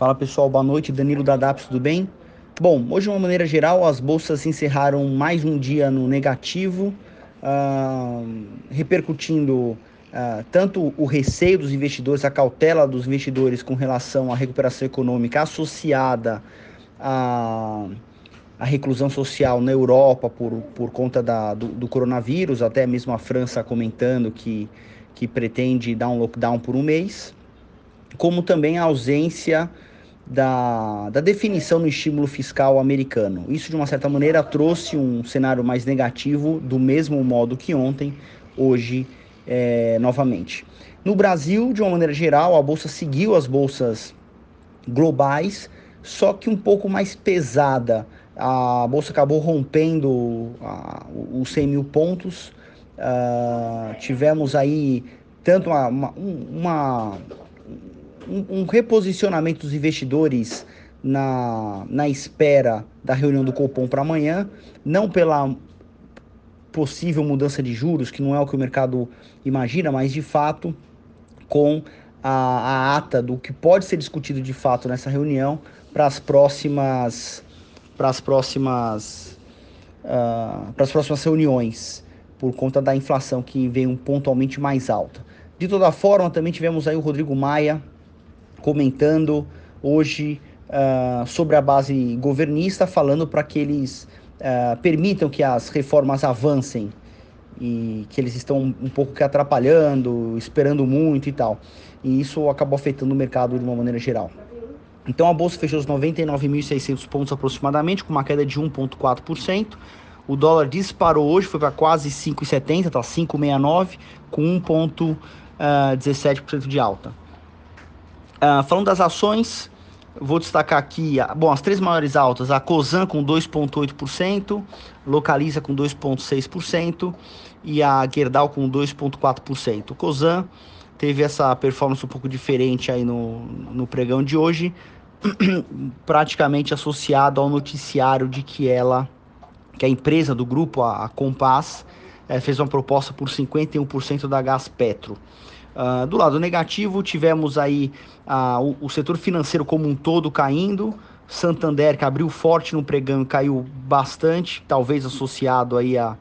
Fala pessoal, boa noite. Danilo da DAPS, tudo bem? Bom, hoje de uma maneira geral as bolsas encerraram mais um dia no negativo, uh, repercutindo uh, tanto o receio dos investidores, a cautela dos investidores com relação à recuperação econômica associada à, à reclusão social na Europa por, por conta da, do, do coronavírus, até mesmo a França comentando que, que pretende dar um lockdown por um mês, como também a ausência da, da definição no estímulo fiscal americano. Isso, de uma certa maneira, trouxe um cenário mais negativo, do mesmo modo que ontem, hoje, é, novamente. No Brasil, de uma maneira geral, a bolsa seguiu as bolsas globais, só que um pouco mais pesada. A bolsa acabou rompendo os 100 mil pontos. Uh, tivemos aí tanto uma, uma, uma um, um reposicionamento dos investidores na, na espera da reunião do Copom para amanhã, não pela possível mudança de juros, que não é o que o mercado imagina, mas de fato com a, a ata do que pode ser discutido de fato nessa reunião para as próximas para as próximas uh, para as próximas reuniões por conta da inflação que veio pontualmente mais alta. De toda forma, também tivemos aí o Rodrigo Maia comentando hoje uh, sobre a base governista, falando para que eles uh, permitam que as reformas avancem e que eles estão um pouco que atrapalhando, esperando muito e tal. E isso acabou afetando o mercado de uma maneira geral. Então a bolsa fechou os 99.600 pontos aproximadamente, com uma queda de 1,4%. O dólar disparou hoje, foi para quase 5,70, está 5,69, com 1,17% de alta. Uh, falando das ações, vou destacar aqui, bom, as três maiores altas, a Cosan com 2,8%, Localiza com 2,6% e a Gerdau com 2,4%. Cosan teve essa performance um pouco diferente aí no, no pregão de hoje, praticamente associado ao noticiário de que ela, que a empresa do grupo, a, a Compass, é, fez uma proposta por 51% da Gás Petro. Uh, do lado negativo, tivemos aí uh, o, o, setor financeiro como um todo caindo. Santander, que abriu forte no pregão, caiu bastante, talvez associado aí à,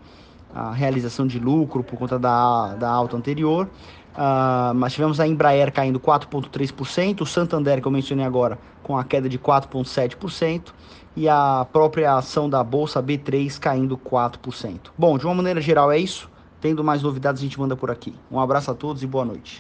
à realização de lucro por conta da, da alta anterior. Uh, mas tivemos a Embraer caindo 4,3%, o Santander, que eu mencionei agora, com a queda de 4,7%, e a própria ação da Bolsa B3 caindo 4%. Bom, de uma maneira geral é isso. Tendo mais novidades, a gente manda por aqui. Um abraço a todos e boa noite.